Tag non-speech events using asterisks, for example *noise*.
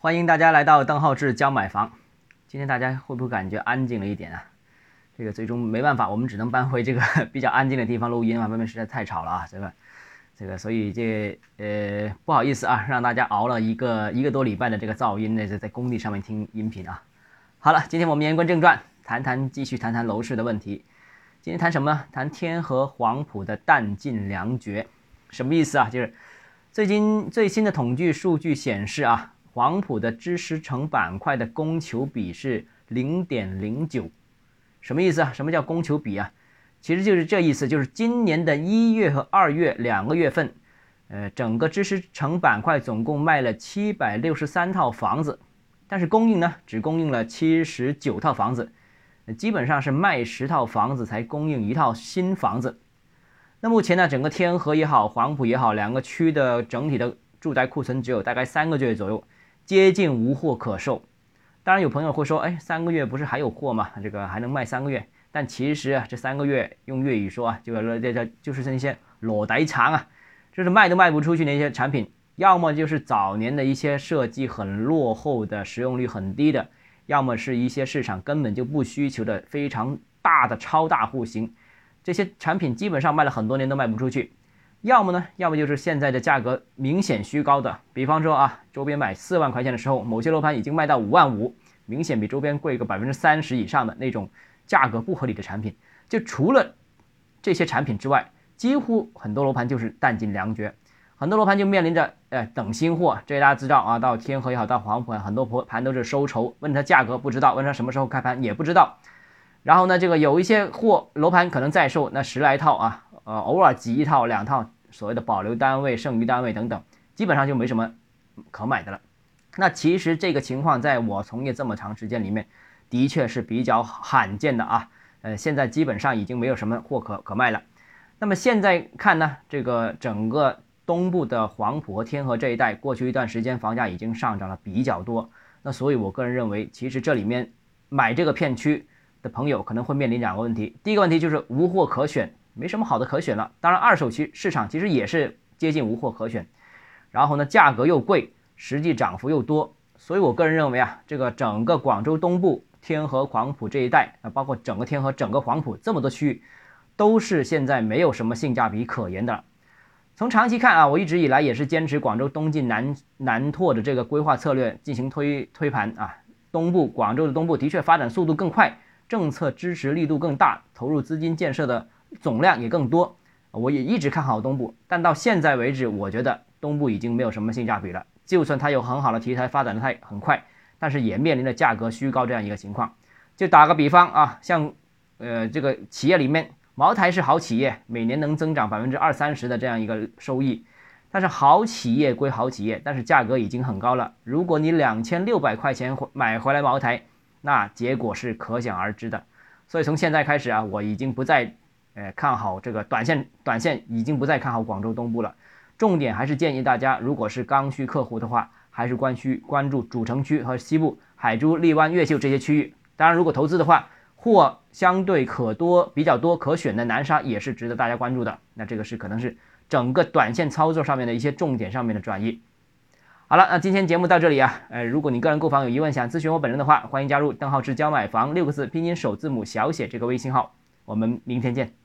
欢迎大家来到邓浩志教买房。今天大家会不会感觉安静了一点啊？这个最终没办法，我们只能搬回这个 *laughs* 比较安静的地方录音啊，外面实在太吵了啊，这个，这个，所以这呃不好意思啊，让大家熬了一个一个多礼拜的这个噪音呢，在在工地上面听音频啊。好了，今天我们言归正传，谈谈继续谈谈楼市的问题。今天谈什么呢？谈天河黄埔的弹尽粮绝，什么意思啊？就是最近最新的统计数据显示啊。黄埔的知识城板块的供求比是零点零九，什么意思啊？什么叫供求比啊？其实就是这意思，就是今年的一月和二月两个月份，呃，整个知识城板块总共卖了七百六十三套房子，但是供应呢，只供应了七十九套房子，基本上是卖十套房子才供应一套新房子。那目前呢，整个天河也好，黄埔也好，两个区的整体的住宅库存只有大概三个月左右。接近无货可售，当然有朋友会说，哎，三个月不是还有货吗？这个还能卖三个月？但其实啊，这三个月用粤语说啊，就是这这就是那些裸底长啊，就是卖都卖不出去那些产品，要么就是早年的一些设计很落后的、使用率很低的，要么是一些市场根本就不需求的非常大的超大户型，这些产品基本上卖了很多年都卖不出去。要么呢，要么就是现在的价格明显虚高的，比方说啊，周边买四万块钱的时候，某些楼盘已经卖到五万五，明显比周边贵个百分之三十以上的那种价格不合理的产品。就除了这些产品之外，几乎很多楼盘就是弹尽粮绝，很多楼盘就面临着呃等新货。这大家知道啊，到天河也好，到黄埔很多盘都是收筹，问他价格不知道，问他什么时候开盘也不知道。然后呢，这个有一些货楼盘可能在售，那十来套啊。呃，偶尔挤一套两套，所谓的保留单位、剩余单位等等，基本上就没什么可买的了。那其实这个情况在我从业这么长时间里面，的确是比较罕见的啊。呃，现在基本上已经没有什么货可可卖了。那么现在看呢，这个整个东部的黄埔和天河这一带，过去一段时间房价已经上涨了比较多。那所以我个人认为，其实这里面买这个片区的朋友可能会面临两个问题。第一个问题就是无货可选。没什么好的可选了，当然二手区市场其实也是接近无货可选，然后呢价格又贵，实际涨幅又多，所以我个人认为啊，这个整个广州东部天河黄埔这一带啊，包括整个天河整个黄埔这么多区域，都是现在没有什么性价比可言的。从长期看啊，我一直以来也是坚持广州东进南南拓的这个规划策略进行推推盘啊，东部广州的东部的确发展速度更快，政策支持力度更大，投入资金建设的。总量也更多，我也一直看好东部，但到现在为止，我觉得东部已经没有什么性价比了。就算它有很好的题材，发展的太很快，但是也面临着价格虚高这样一个情况。就打个比方啊，像呃这个企业里面，茅台是好企业，每年能增长百分之二三十的这样一个收益，但是好企业归好企业，但是价格已经很高了。如果你两千六百块钱买回来茅台，那结果是可想而知的。所以从现在开始啊，我已经不再。呃，看好这个短线，短线已经不再看好广州东部了。重点还是建议大家，如果是刚需客户的话，还是关需关注主城区和西部海珠、荔湾、越秀这些区域。当然，如果投资的话，货相对可多、比较多可选的南沙也是值得大家关注的。那这个是可能是整个短线操作上面的一些重点上面的转移。好了，那今天节目到这里啊。呃，如果你个人购房有疑问，想咨询我本人的话，欢迎加入邓浩志教买房六个字拼音首字母小写这个微信号。我们明天见。